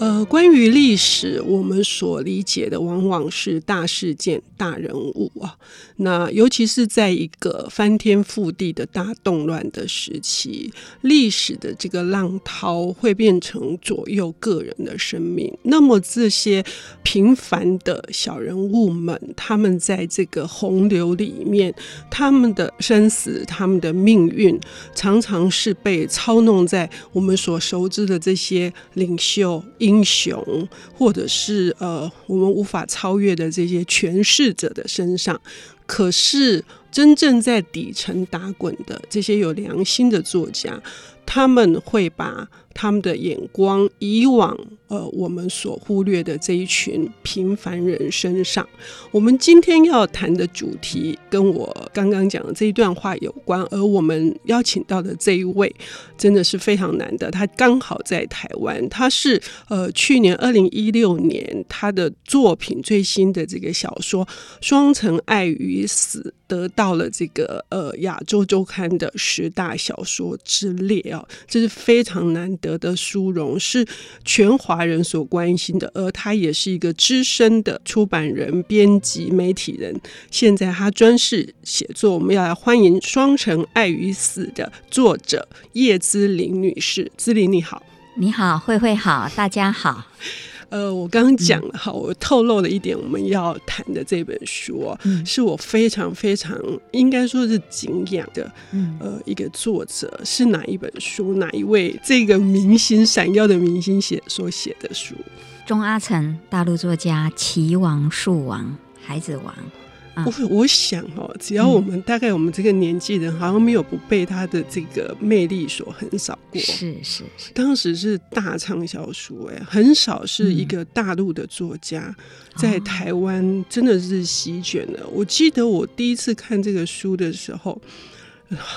呃，关于历史，我们所理解的往往是大事件、大人物啊。那尤其是在一个翻天覆地的大动乱的时期，历史的这个浪涛会变成左右个人的生命。那么这些平凡的小人物们，他们在这个洪流里面，他们的生死、他们的命运，常常是被操弄在我们所熟知的这些领袖。英雄，或者是呃，我们无法超越的这些诠释者的身上，可是真正在底层打滚的这些有良心的作家，他们会把他们的眼光以往呃我们所忽略的这一群平凡人身上。我们今天要谈的主题跟我刚刚讲的这一段话有关，而我们邀请到的这一位真的是非常难得，他刚好在台湾，他是呃去年二零一六年他的作品最新的这个小说《双城爱与死》得到了这个呃亚洲周刊的十大小说之列啊，这是非常难得的殊荣，是全华人所关心的。而他也是一个资深的出版人、编辑、媒体人。现在他专事写作，我们要来欢迎《双城爱与死》的作者叶姿玲女士。姿玲你好，你好，慧慧好，大家好。呃，我刚刚讲了哈，我透露了一点我们要谈的这本书，嗯、是我非常非常应该说是敬仰的，呃，一个作者是哪一本书？哪一位这个明星闪耀的明星写所写的书？钟阿成，大陆作家，棋王、树王、孩子王。我我想哦，只要我们大概我们这个年纪人，好像没有不被他的这个魅力所横扫过。是是是，当时是大畅销书，哎，很少是一个大陆的作家在台湾真的是席卷了。我记得我第一次看这个书的时候。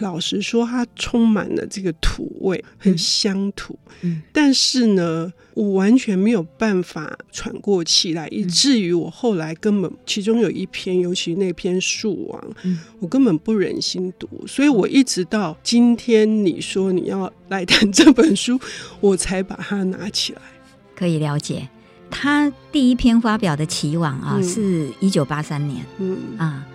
老实说，它充满了这个土味，很乡土。嗯，但是呢，我完全没有办法喘过气来，以至于我后来根本其中有一篇，尤其那篇《树王》，我根本不忍心读。所以我一直到今天你说你要来谈这本书，我才把它拿起来。可以了解，他第一篇发表的《棋王》啊，嗯、是一九八三年。嗯啊。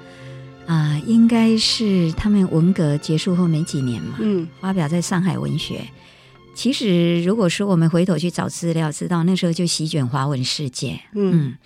啊、呃，应该是他们文革结束后没几年嘛，嗯，发表在上海文学。其实，如果说我们回头去找资料，知道那时候就席卷华文世界，嗯，嗯，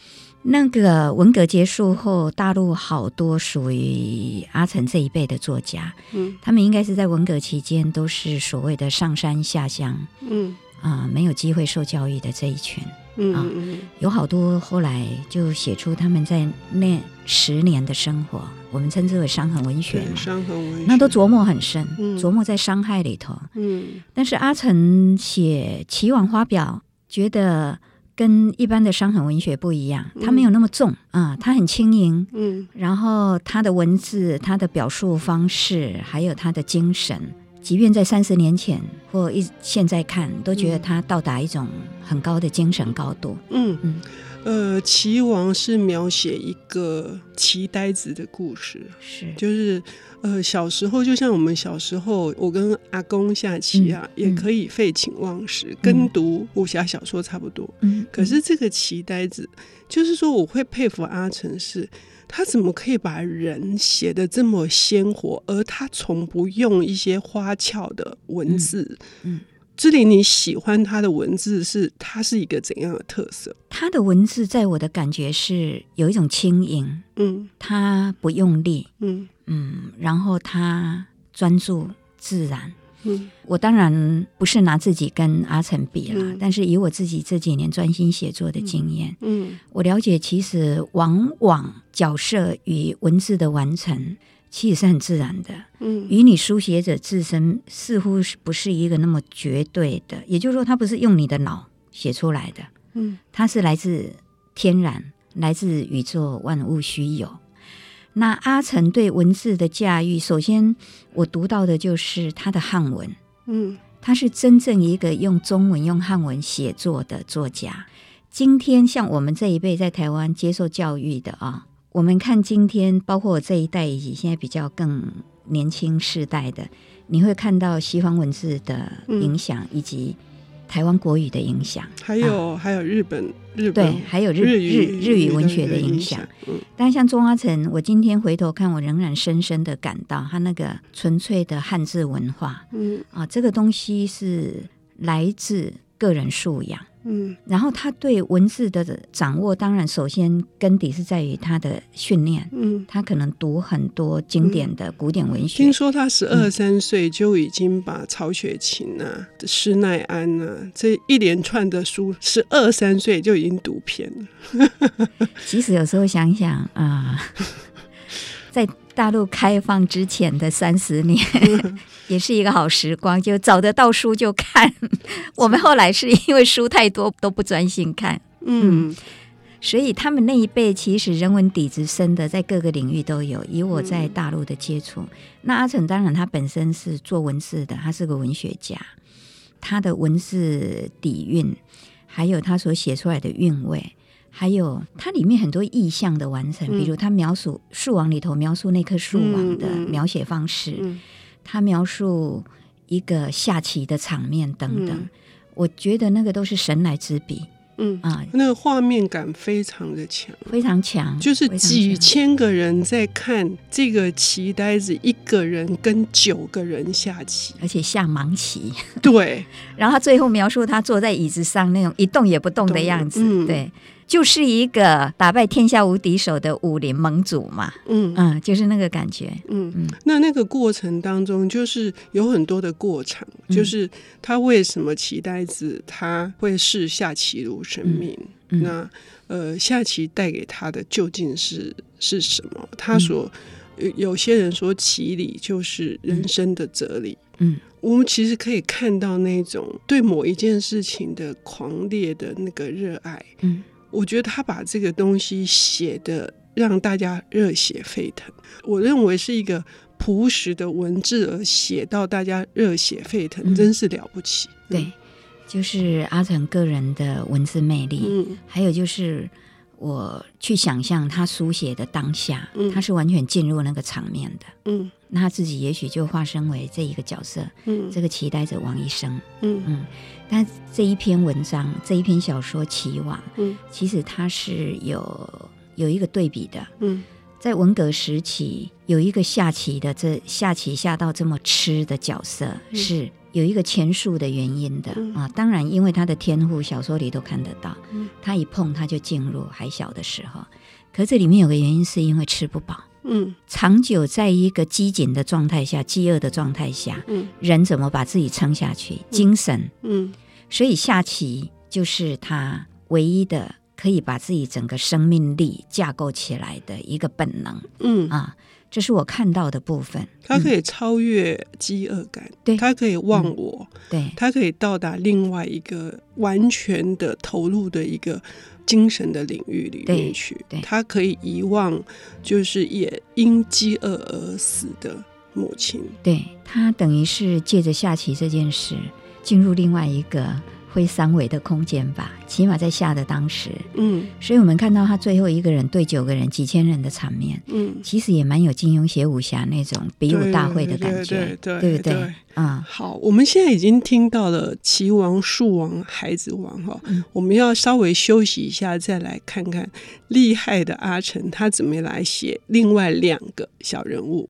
那个文革结束后，大陆好多属于阿成这一辈的作家，嗯，他们应该是在文革期间都是所谓的上山下乡，嗯，啊、呃，没有机会受教育的这一群。嗯，嗯，有好多后来就写出他们在那十年的生活，我们称之为伤痕文学。伤痕文学，那都琢磨很深，嗯、琢磨在伤害里头。嗯，但是阿成写《齐王》发表，觉得跟一般的伤痕文学不一样，它没有那么重啊，他、嗯、很轻盈。嗯，然后他的文字、他的表述方式，还有他的精神。即便在三十年前或一现在看，都觉得他到达一种很高的精神高度。嗯嗯，呃，棋王是描写一个棋呆子的故事，是就是呃小时候，就像我们小时候，我跟阿公下棋啊，嗯、也可以废寝忘食，嗯、跟读武侠小说差不多。嗯，可是这个棋呆子，就是说我会佩服阿成是。他怎么可以把人写的这么鲜活？而他从不用一些花俏的文字。嗯，兹伶，你喜欢他的文字是？他是一个怎样的特色？他的文字在我的感觉是有一种轻盈。嗯，他不用力。嗯嗯，然后他专注自然。嗯，我当然不是拿自己跟阿成比了，嗯、但是以我自己这几年专心写作的经验，嗯，嗯我了解其实往往角色与文字的完成其实是很自然的，嗯，与你书写者自身似乎是不是一个那么绝对的，也就是说，它不是用你的脑写出来的，嗯，它是来自天然，来自宇宙万物虚有。那阿成对文字的驾驭，首先我读到的就是他的汉文，嗯，他是真正一个用中文、用汉文写作的作家。今天像我们这一辈在台湾接受教育的啊，我们看今天，包括我这一代以及现在比较更年轻世代的，你会看到西方文字的影响，以及台湾国语的影响，还有、啊、还有日本日本对，还有日日日，日语文学的影响。嗯，但像钟阿城，我今天回头看，我仍然深深的感到他那个纯粹的汉字文化，嗯。啊，这个东西是来自个人素养。嗯，然后他对文字的掌握，当然首先根底是在于他的训练。嗯，他可能读很多经典的古典文学。听说他十二三岁就已经把曹雪芹啊、施耐庵啊这一连串的书，十二三岁就已经读遍了。其实有时候想想啊。呃 在大陆开放之前的三十年，也是一个好时光，就找得到书就看。我们后来是因为书太多都不专心看，嗯，所以他们那一辈其实人文底子深的，在各个领域都有。以我在大陆的接触，那阿成当然他本身是做文字的，他是个文学家，他的文字底蕴，还有他所写出来的韵味。还有它里面很多意象的完成，比如他描述树王里头描述那棵树王的描写方式，他描述一个下棋的场面等等，我觉得那个都是神来之笔。嗯。啊，那个画面感非常的强，非常强，就是几千个人在看这个棋呆子，一个人跟九个人下棋，而且下盲棋。对，然后他最后描述他坐在椅子上那种一动也不动的样子，嗯、对。就是一个打败天下无敌手的武林盟主嘛，嗯。嗯，就是那个感觉，嗯。嗯。那那个过程当中，就是有很多的过程，嗯、就是他为什么棋呆子他会视下棋如生命？嗯。嗯、那呃，下棋带给他的究竟是是什么？他所有有些人说棋理就是人生的哲理，嗯，我们其实可以看到那种对某一件事情的狂烈的那个热爱，嗯。我觉得他把这个东西写的让大家热血沸腾，我认为是一个朴实的文字而写到大家热血沸腾，嗯、真是了不起。对，就是阿成个人的文字魅力，嗯，还有就是我去想象他书写的当下，嗯、他是完全进入那个场面的，嗯，那他自己也许就化身为这一个角色，嗯，这个期待着王医生，嗯嗯。嗯。但这一篇文章，这一篇小说《棋王》，嗯，其实它是有有一个对比的，嗯，在文革时期，有一个下棋的，这下棋下到这么痴的角色，嗯、是有一个前述的原因的、嗯、啊。当然，因为他的天赋，小说里都看得到，嗯，他一碰他就进入还小的时候，可这里面有个原因，是因为吃不饱。嗯，长久在一个饥馑的状态下，饥饿的状态下，嗯，人怎么把自己撑下去？精神，嗯，所以下棋就是他唯一的可以把自己整个生命力架构起来的一个本能，嗯。啊，这是我看到的部分。他可以超越饥饿感，对，他可以忘我，对，他可以到达另外一个完全的投入的一个。精神的领域里面去，他可以遗忘，就是也因饥饿而死的母亲。对，他等于是借着下棋这件事，进入另外一个。会三维的空间吧，起码在下的当时，嗯，所以我们看到他最后一个人对九个人、几千人的场面，嗯，其实也蛮有金庸写武侠那种比武大会的感觉，对，对，对，对，对？啊、嗯，好，我们现在已经听到了齐王、树王、孩子王哈，嗯、我们要稍微休息一下，再来看看厉害的阿成他怎么来写另外两个小人物。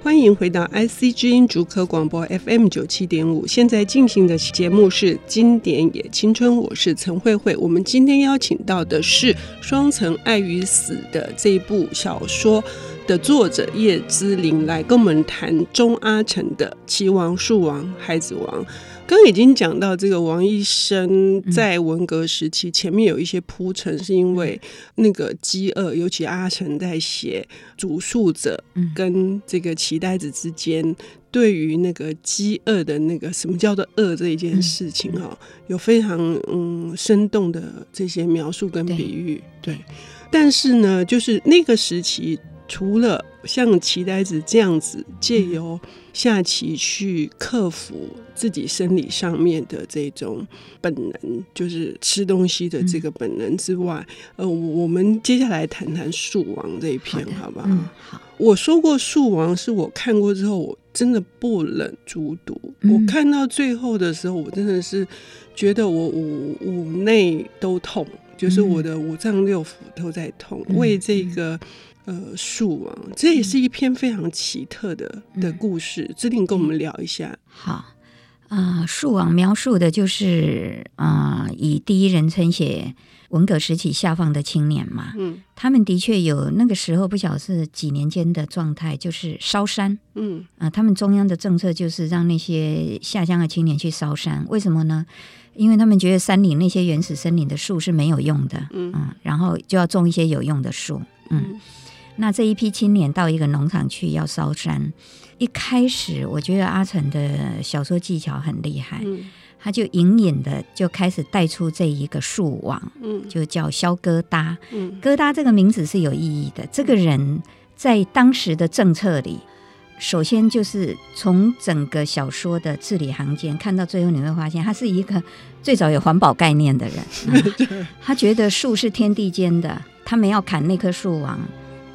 欢迎回到 IC 之音竹科广播 FM 九七点五，现在进行的节目是《经典也青春》，我是陈慧慧。我们今天邀请到的是《双层爱与死》的这一部小说的作者叶之琳，来跟我们谈钟阿城的《棋王、树王、孩子王》。刚已经讲到这个王医生在文革时期，前面有一些铺陈，是因为那个饥饿，尤其阿成在写主述者跟这个棋呆子之间对于那个饥饿的那个什么叫做饿这一件事情哈，有非常嗯生动的这些描述跟比喻。对，但是呢，就是那个时期除了像棋呆子这样子借由下棋去克服自己生理上面的这种本能，就是吃东西的这个本能之外，呃，我们接下来谈谈《树王》这一篇，好不好？嗯，好。我说过，《树王》是我看过之后，我真的不忍卒读。我看到最后的时候，我真的是觉得我五五内都痛，就是我的五脏六腑都在痛，为这个。呃，树王，这也是一篇非常奇特的、嗯、的故事。志玲跟我们聊一下。好啊，树、呃、王描述的就是啊、呃，以第一人称写文革时期下放的青年嘛。嗯，他们的确有那个时候不晓得是几年间的状态，就是烧山。嗯啊、呃，他们中央的政策就是让那些下乡的青年去烧山。为什么呢？因为他们觉得山里那些原始森林的树是没有用的。嗯，嗯然后就要种一些有用的树。嗯。嗯那这一批青年到一个农场去要烧山，一开始我觉得阿成的小说技巧很厉害，嗯、他就隐隐的就开始带出这一个树王，嗯、就叫萧疙瘩。嗯、疙瘩这个名字是有意义的，这个人在当时的政策里，首先就是从整个小说的字里行间看到最后，你会发现他是一个最早有环保概念的人，嗯、他觉得树是天地间的，他们要砍那棵树王。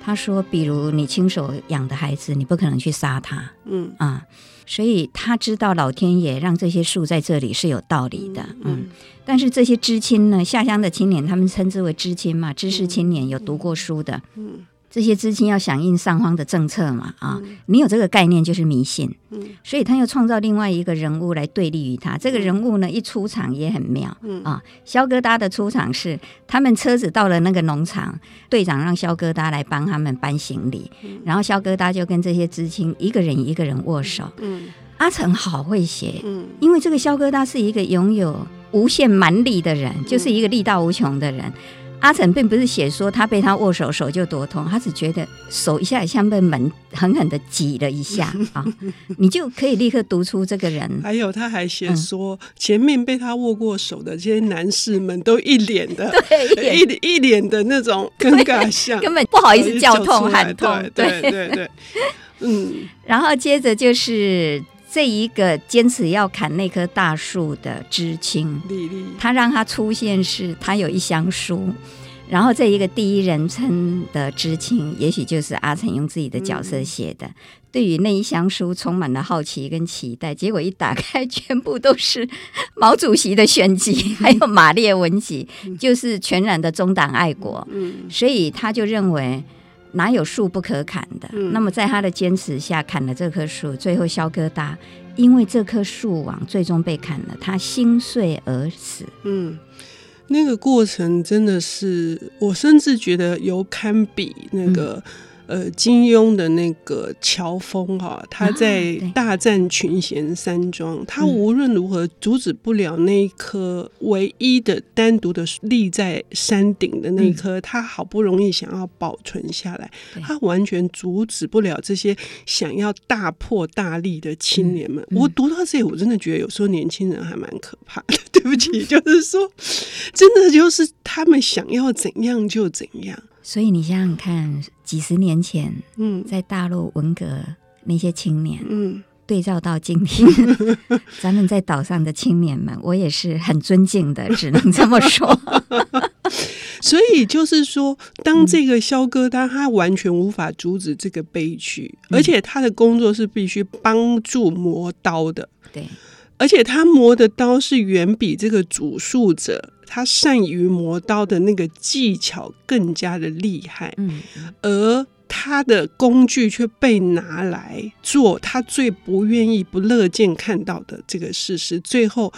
他说：“比如你亲手养的孩子，你不可能去杀他，嗯。啊，所以他知道老天爷让这些树在这里是有道理的，嗯，嗯。但是这些知青呢，下乡的青年，他们称之为知青嘛，知识青年，有读过书的，嗯。嗯”这些知青要响应上方的政策嘛？啊，你有这个概念就是迷信。嗯，所以他又创造另外一个人物来对立于他。这个人物呢，一出场也很妙。嗯啊，肖疙瘩的出场是他们车子到了那个农场，队长让肖疙瘩来帮他们搬行李，然后肖疙瘩就跟这些知青一个人一个人握手。嗯，阿成好会写。嗯，因为这个肖疙瘩是一个拥有无限蛮力的人，就是一个力大无穷的人。阿成并不是写说他被他握手手就多痛，他只觉得手一下像被门狠狠的挤了一下 啊，你就可以立刻读出这个人。还有他还写说，前面被他握过手的这些男士们都一脸的 对，一一脸的那种尴尬相，根本不好意思叫痛喊痛，对对对对，嗯，然后接着就是。这一个坚持要砍那棵大树的知青，他让他出现是，他有一箱书，然后这一个第一人称的知青，也许就是阿成用自己的角色写的，嗯、对于那一箱书充满了好奇跟期待，结果一打开，全部都是毛主席的选集，还有马列文集，就是全然的中党爱国，所以他就认为。哪有树不可砍的？嗯、那么在他的坚持下，砍了这棵树。最后，肖疙瘩因为这棵树王最终被砍了，他心碎而死。嗯，那个过程真的是，我甚至觉得有堪比那个。嗯呃，金庸的那个乔峰哈，他在大战群贤山庄，啊、他无论如何阻止不了那一棵唯一的单独的立在山顶的那一棵，嗯、他好不容易想要保存下来，他完全阻止不了这些想要大破大立的青年们。嗯、我读到这里，我真的觉得有时候年轻人还蛮可怕的。对不起，就是说，真的就是他们想要怎样就怎样。所以你想想看，几十年前，嗯，在大陆文革那些青年，嗯，对照到今天，咱们在岛上的青年们，我也是很尊敬的，只能这么说。所以就是说，当这个肖哥他他完全无法阻止这个悲剧，嗯、而且他的工作是必须帮助磨刀的，对，而且他磨的刀是远比这个主述者。他善于磨刀的那个技巧更加的厉害，嗯，而他的工具却被拿来做他最不愿意、不乐见看到的这个事实。最后，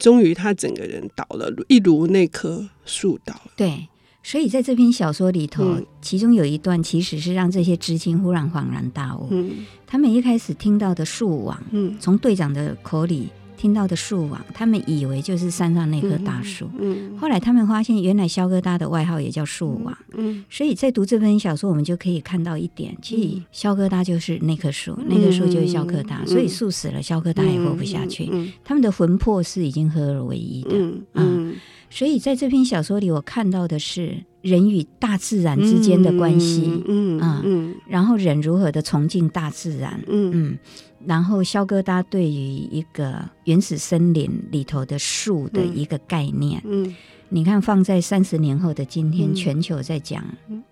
终于他整个人倒了，一如那棵树倒了。对，所以在这篇小说里头，嗯、其中有一段其实是让这些知青忽然恍然大悟。嗯，他们一开始听到的树网，嗯，从队长的口里。听到的树王，他们以为就是山上那棵大树。嗯嗯、后来他们发现，原来肖疙瘩的外号也叫树王。嗯，所以在读这本小说，我们就可以看到一点，其实肖疙瘩就是那棵树，嗯、那棵树就是肖疙瘩。嗯、所以树死了，肖疙瘩也活不下去。他们的魂魄是已经合而为一的。嗯。嗯嗯所以在这篇小说里，我看到的是人与大自然之间的关系，嗯嗯，嗯，然后人如何的崇敬大自然，嗯。嗯，然后肖疙瘩对于一个原始森林里头的树的一个概念，嗯。嗯你看，放在三十年后的今天，全球在讲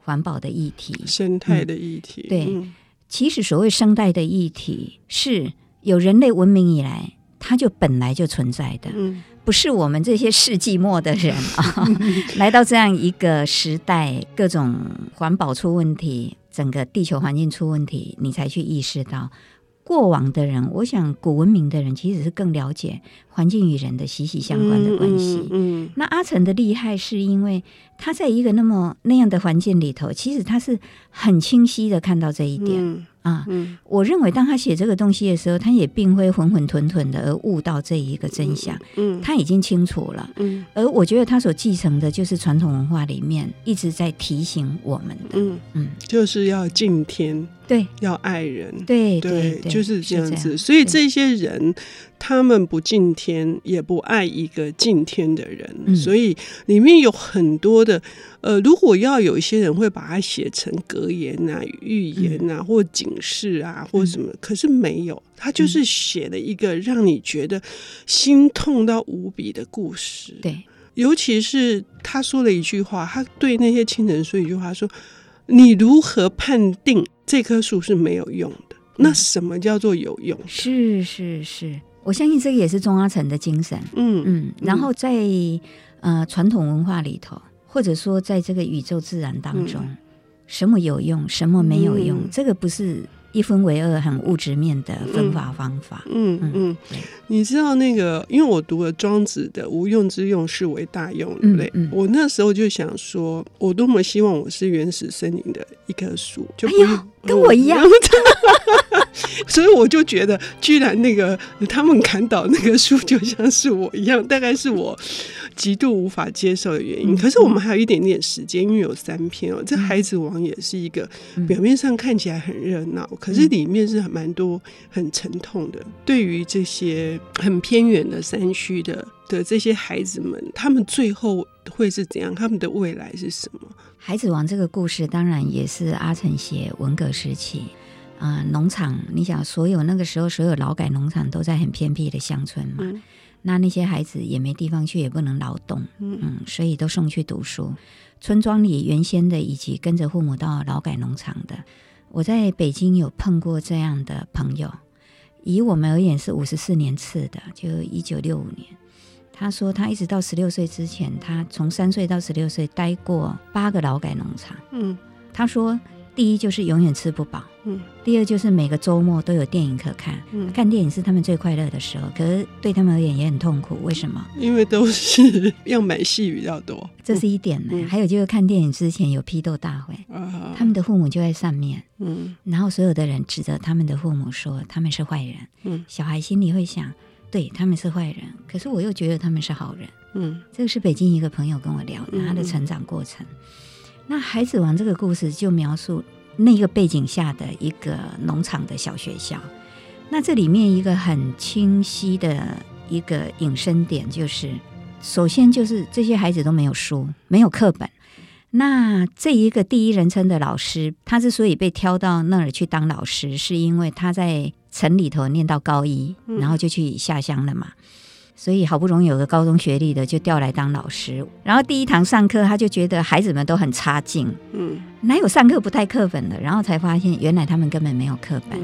环保的议题、生态的议题。对，其实所谓生态的议题，是有人类文明以来，它就本来就存在的，不是我们这些世纪末的人啊，来到这样一个时代，各种环保出问题，整个地球环境出问题，你才去意识到。过往的人，我想古文明的人其实是更了解环境与人的息息相关的关系。嗯，嗯，那阿成的厉害是因为他在一个那么那样的环境里头，其实他是很清晰的看到这一点。嗯啊，嗯，我认为当他写这个东西的时候，他也并非混混沌沌的而悟到这一个真相，嗯，他已经清楚了，嗯，而我觉得他所继承的就是传统文化里面一直在提醒我们的，嗯。嗯，就是要敬天，对，要爱人，对对，就是这样子。所以这些人，他们不敬天，也不爱一个敬天的人，所以里面有很多的。呃，如果要有一些人会把它写成格言啊、寓言啊，或警示啊，或什么，嗯，可是没有，他就是写了一个让你觉得心痛到无比的故事。对，尤其是他说了一句话，他对那些亲人说一句话，说：“你如何判定这棵树是没有用的？那什么叫做有用？”是是是，我相信这个也是钟阿城的精神。嗯嗯，然后在呃传统文化里头。或者说，在这个宇宙自然当中，嗯、什么有用，什么没有用，嗯、这个不是一分为二、很物质面的分法方法。嗯嗯，嗯你知道那个，因为我读了庄子的“无用之用，是为大用”，对不对？我那时候就想说，我多么希望我是原始森林的一棵树，就不、哎、跟我一样。所以我就觉得，居然那个他们砍倒那个树，就像是我一样，大概是我极度无法接受的原因。可是我们还有一点点时间，因为有三篇哦。这《孩子王》也是一个表面上看起来很热闹，可是里面是蛮多很沉痛的。对于这些很偏远的山区的的这些孩子们，他们最后会是怎样？他们的未来是什么？《孩子王》这个故事当然也是阿成写文革时期。啊、呃，农场，你想，所有那个时候，所有劳改农场都在很偏僻的乡村嘛，嗯、那那些孩子也没地方去，也不能劳动，嗯，嗯，所以都送去读书。村庄里原先的以及跟着父母到劳改农场的，我在北京有碰过这样的朋友。以我们而言是五十四年次的，就一九六五年。他说他一直到十六岁之前，他从三岁到十六岁待过八个劳改农场。嗯，他说。第一就是永远吃不饱，嗯，第二就是每个周末都有电影可看，嗯，看电影是他们最快乐的时候，可是对他们而言也很痛苦，为什么？因为都是要买戏比较多，这是一点呢。嗯、还有就是看电影之前有批斗大会，嗯、他们的父母就在上面，嗯，然后所有的人指责他们的父母说他们是坏人，嗯，小孩心里会想，对他们是坏人，可是我又觉得他们是好人，嗯，这个是北京一个朋友跟我聊的他的成长过程。那《孩子王》这个故事就描述那个背景下的一个农场的小学校。那这里面一个很清晰的一个引申点就是，首先就是这些孩子都没有书，没有课本。那这一个第一人称的老师，他之所以被挑到那儿去当老师，是因为他在城里头念到高一，然后就去下乡了嘛。所以好不容易有个高中学历的就调来当老师，然后第一堂上课他就觉得孩子们都很差劲，嗯，哪有上课不带课本的？然后才发现原来他们根本没有课本，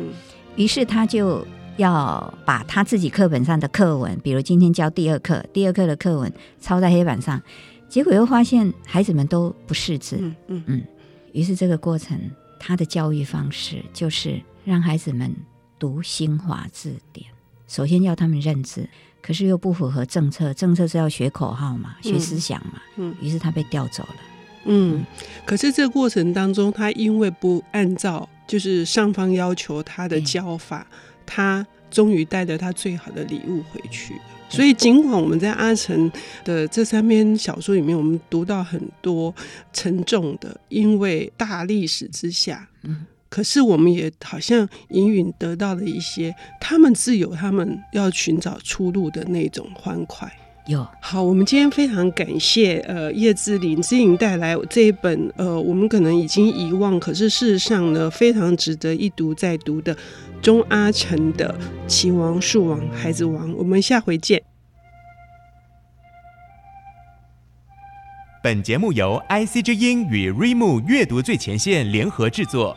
于是他就要把他自己课本上的课文，比如今天教第二课，第二课的课文抄在黑板上，结果又发现孩子们都不识字，嗯嗯。嗯，于是这个过程他的教育方式就是让孩子们读新华字典，首先要他们认字。可是又不符合政策，政策是要学口号嘛，学思想嘛，嗯，于是他被调走了，嗯，嗯，可是这个过程当中，他因为不按照就是上方要求他的教法，对他终于带着他最好的礼物回去了。所以尽管我们在阿城的这三篇小说里面，我们读到很多沉重的，因为大历史之下，嗯。可是我们也好像隐隐得到了一些，他们自有他们要寻找出路的那种欢快。有。好，我们今天非常感谢呃叶志林之颖带来这一本呃我们可能已经遗忘，可是事实上呢非常值得一读再读的钟阿成的《棋王、树王、孩子王》。我们下回见。本节目由 IC 之音与瑞木阅读最前线联合制作，